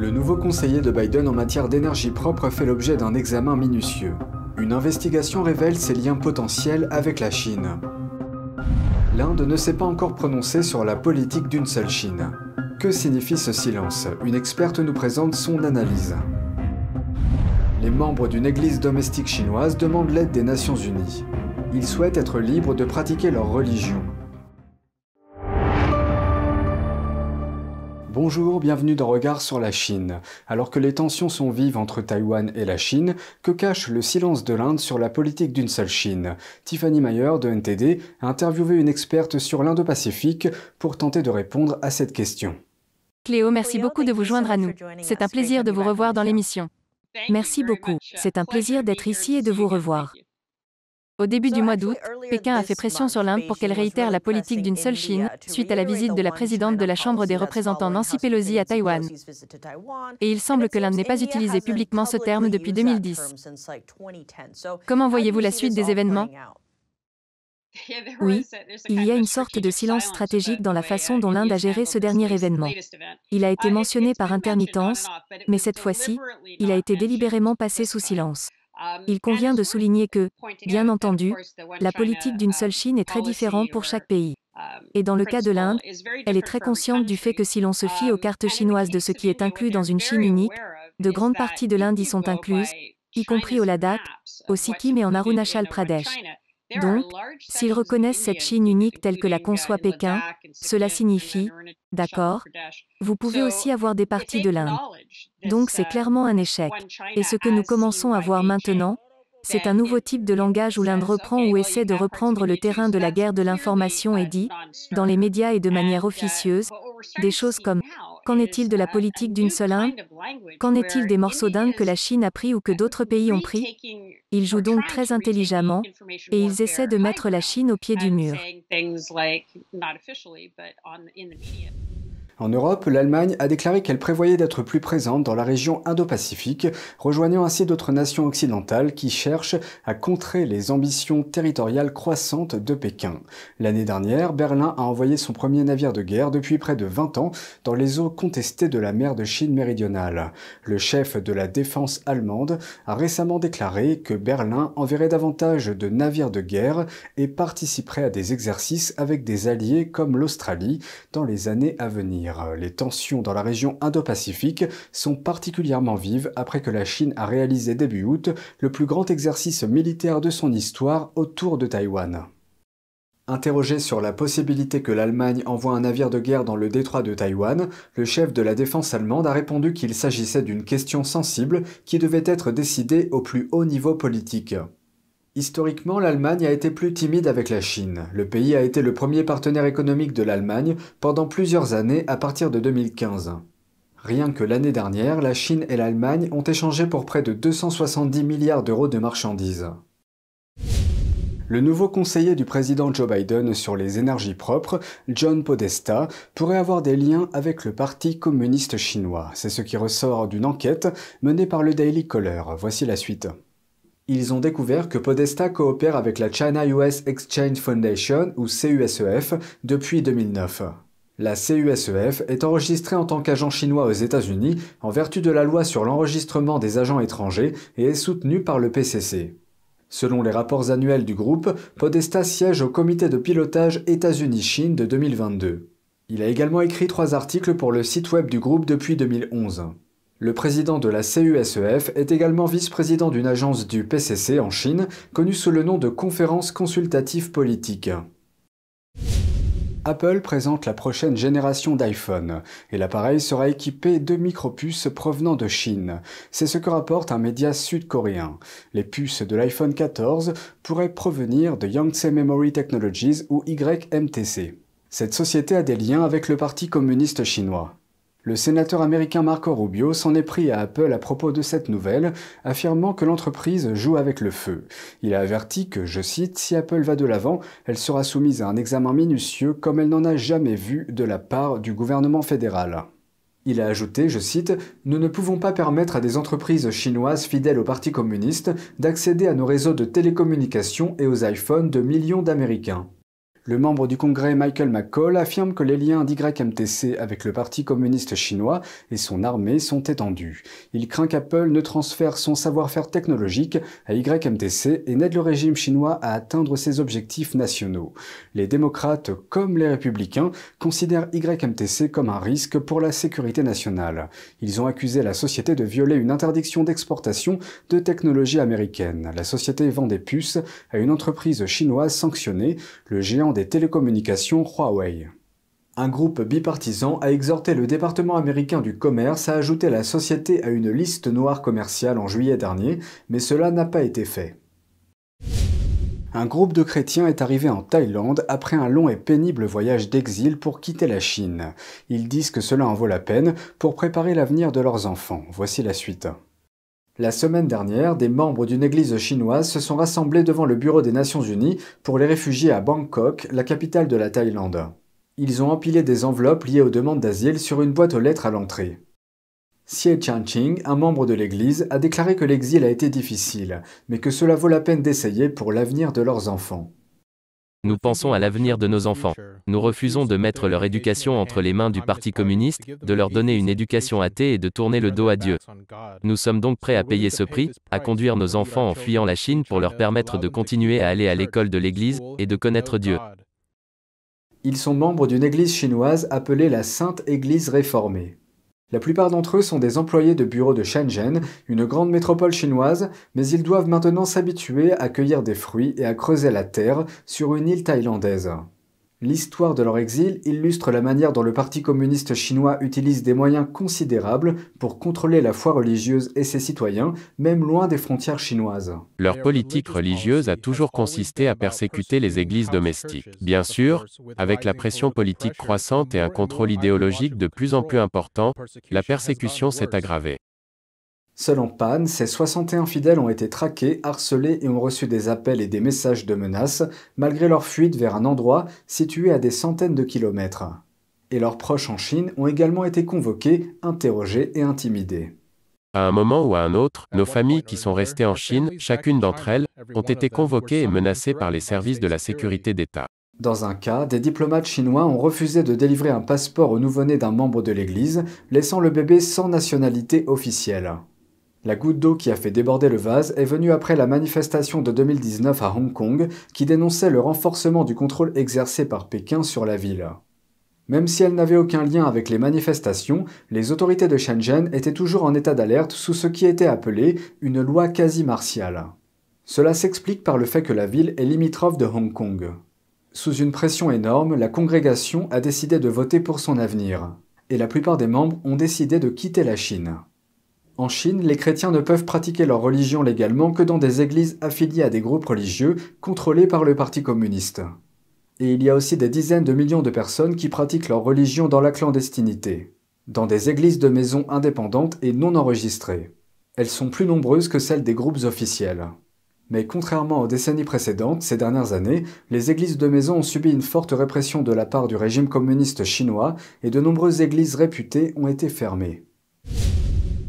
Le nouveau conseiller de Biden en matière d'énergie propre fait l'objet d'un examen minutieux. Une investigation révèle ses liens potentiels avec la Chine. L'Inde ne s'est pas encore prononcée sur la politique d'une seule Chine. Que signifie ce silence? Une experte nous présente son analyse. Les membres d'une église domestique chinoise demandent l'aide des Nations Unies. Ils souhaitent être libres de pratiquer leur religion. Bonjour, bienvenue dans Regard sur la Chine. Alors que les tensions sont vives entre Taïwan et la Chine, que cache le silence de l'Inde sur la politique d'une seule Chine? Tiffany Mayer de NTD a interviewé une experte sur l'Indo-Pacifique pour tenter de répondre à cette question. Cléo, merci beaucoup de vous joindre à nous. C'est un plaisir de vous revoir dans l'émission. Merci beaucoup. C'est un plaisir d'être ici et de vous revoir. Au début du mois d'août, Pékin a fait pression sur l'Inde pour qu'elle réitère la politique d'une seule Chine, suite à la visite de la présidente de la Chambre des représentants Nancy Pelosi à Taïwan. Et il semble que l'Inde n'ait pas utilisé publiquement ce terme depuis 2010. Comment voyez-vous la suite des événements? oui, il y a une sorte de silence stratégique dans la façon dont l'Inde a géré ce dernier événement. Il a été mentionné par intermittence, mais cette fois-ci, il a été délibérément passé sous silence. Il convient de souligner que, bien entendu, la politique d'une seule Chine est très différente pour chaque pays. Et dans le cas de l'Inde, elle est très consciente du fait que si l'on se fie aux cartes chinoises de ce qui est inclus dans une Chine unique, de grandes parties de l'Inde y sont incluses, y compris au Ladakh, au Sikkim et en Arunachal Pradesh. Donc, s'ils reconnaissent cette Chine unique telle que la conçoit Pékin, cela signifie, d'accord, vous pouvez aussi avoir des parties de l'Inde. Donc c'est clairement un échec. Et ce que nous commençons à voir maintenant, c'est un nouveau type de langage où l'Inde reprend ou essaie de reprendre le terrain de la guerre de l'information et dit, dans les médias et de manière officieuse, des choses comme Qu'en est-il de la politique d'une seule Inde Qu'en est-il des morceaux d'Inde que la Chine a pris ou que d'autres pays ont pris? Ils jouent donc très intelligemment et ils essaient de mettre la Chine au pied du mur. En Europe, l'Allemagne a déclaré qu'elle prévoyait d'être plus présente dans la région Indo-Pacifique, rejoignant ainsi d'autres nations occidentales qui cherchent à contrer les ambitions territoriales croissantes de Pékin. L'année dernière, Berlin a envoyé son premier navire de guerre depuis près de 20 ans dans les eaux contestées de la mer de Chine méridionale. Le chef de la défense allemande a récemment déclaré que Berlin enverrait davantage de navires de guerre et participerait à des exercices avec des alliés comme l'Australie dans les années à venir. Les tensions dans la région Indo-Pacifique sont particulièrement vives après que la Chine a réalisé début août le plus grand exercice militaire de son histoire autour de Taïwan. Interrogé sur la possibilité que l'Allemagne envoie un navire de guerre dans le détroit de Taïwan, le chef de la défense allemande a répondu qu'il s'agissait d'une question sensible qui devait être décidée au plus haut niveau politique. Historiquement, l'Allemagne a été plus timide avec la Chine. Le pays a été le premier partenaire économique de l'Allemagne pendant plusieurs années à partir de 2015. Rien que l'année dernière, la Chine et l'Allemagne ont échangé pour près de 270 milliards d'euros de marchandises. Le nouveau conseiller du président Joe Biden sur les énergies propres, John Podesta, pourrait avoir des liens avec le Parti communiste chinois. C'est ce qui ressort d'une enquête menée par le Daily Caller. Voici la suite ils ont découvert que Podesta coopère avec la China US Exchange Foundation, ou CUSEF, depuis 2009. La CUSEF est enregistrée en tant qu'agent chinois aux États-Unis en vertu de la loi sur l'enregistrement des agents étrangers et est soutenue par le PCC. Selon les rapports annuels du groupe, Podesta siège au comité de pilotage États-Unis-Chine de 2022. Il a également écrit trois articles pour le site web du groupe depuis 2011. Le président de la CUSEF est également vice-président d'une agence du PCC en Chine, connue sous le nom de Conférence consultative politique. Apple présente la prochaine génération d'iPhone et l'appareil sera équipé de micropuces provenant de Chine. C'est ce que rapporte un média sud-coréen. Les puces de l'iPhone 14 pourraient provenir de Yangtze Memory Technologies ou YMTC. Cette société a des liens avec le Parti communiste chinois. Le sénateur américain Marco Rubio s'en est pris à Apple à propos de cette nouvelle, affirmant que l'entreprise joue avec le feu. Il a averti que, je cite, si Apple va de l'avant, elle sera soumise à un examen minutieux comme elle n'en a jamais vu de la part du gouvernement fédéral. Il a ajouté, je cite, Nous ne pouvons pas permettre à des entreprises chinoises fidèles au Parti communiste d'accéder à nos réseaux de télécommunications et aux iPhones de millions d'Américains. Le membre du Congrès Michael McCall affirme que les liens d'YMTC avec le Parti communiste chinois et son armée sont étendus. Il craint qu'Apple ne transfère son savoir-faire technologique à YMTC et n'aide le régime chinois à atteindre ses objectifs nationaux. Les démocrates comme les républicains considèrent YMTC comme un risque pour la sécurité nationale. Ils ont accusé la société de violer une interdiction d'exportation de technologies américaines. La société vend des puces à une entreprise chinoise sanctionnée, le géant télécommunications Huawei. Un groupe bipartisan a exhorté le département américain du commerce à ajouter la société à une liste noire commerciale en juillet dernier, mais cela n'a pas été fait. Un groupe de chrétiens est arrivé en Thaïlande après un long et pénible voyage d'exil pour quitter la Chine. Ils disent que cela en vaut la peine pour préparer l'avenir de leurs enfants. Voici la suite. La semaine dernière, des membres d'une église chinoise se sont rassemblés devant le Bureau des Nations Unies pour les réfugiés à Bangkok, la capitale de la Thaïlande. Ils ont empilé des enveloppes liées aux demandes d'asile sur une boîte aux lettres à l'entrée. Xie Ching, un membre de l'Église, a déclaré que l'exil a été difficile, mais que cela vaut la peine d'essayer pour l'avenir de leurs enfants. Nous pensons à l'avenir de nos enfants. Nous refusons de mettre leur éducation entre les mains du Parti communiste, de leur donner une éducation athée et de tourner le dos à Dieu. Nous sommes donc prêts à payer ce prix, à conduire nos enfants en fuyant la Chine pour leur permettre de continuer à aller à l'école de l'Église et de connaître Dieu. Ils sont membres d'une église chinoise appelée la Sainte Église réformée. La plupart d'entre eux sont des employés de bureau de Shenzhen, une grande métropole chinoise, mais ils doivent maintenant s'habituer à cueillir des fruits et à creuser la terre sur une île thaïlandaise. L'histoire de leur exil illustre la manière dont le Parti communiste chinois utilise des moyens considérables pour contrôler la foi religieuse et ses citoyens, même loin des frontières chinoises. Leur politique religieuse a toujours consisté à persécuter les églises domestiques. Bien sûr, avec la pression politique croissante et un contrôle idéologique de plus en plus important, la persécution s'est aggravée. Selon Pan, ces 61 fidèles ont été traqués, harcelés et ont reçu des appels et des messages de menaces, malgré leur fuite vers un endroit situé à des centaines de kilomètres. Et leurs proches en Chine ont également été convoqués, interrogés et intimidés. À un moment ou à un autre, nos familles qui sont restées en Chine, chacune d'entre elles, ont été convoquées et menacées par les services de la sécurité d'État. Dans un cas, des diplomates chinois ont refusé de délivrer un passeport au nouveau-né d'un membre de l'Église, laissant le bébé sans nationalité officielle. La goutte d'eau qui a fait déborder le vase est venue après la manifestation de 2019 à Hong Kong qui dénonçait le renforcement du contrôle exercé par Pékin sur la ville. Même si elle n'avait aucun lien avec les manifestations, les autorités de Shenzhen étaient toujours en état d'alerte sous ce qui était appelé une loi quasi martiale. Cela s'explique par le fait que la ville est limitrophe de Hong Kong. Sous une pression énorme, la congrégation a décidé de voter pour son avenir, et la plupart des membres ont décidé de quitter la Chine. En Chine, les chrétiens ne peuvent pratiquer leur religion légalement que dans des églises affiliées à des groupes religieux contrôlés par le Parti communiste. Et il y a aussi des dizaines de millions de personnes qui pratiquent leur religion dans la clandestinité, dans des églises de maisons indépendantes et non enregistrées. Elles sont plus nombreuses que celles des groupes officiels. Mais contrairement aux décennies précédentes, ces dernières années, les églises de maison ont subi une forte répression de la part du régime communiste chinois et de nombreuses églises réputées ont été fermées.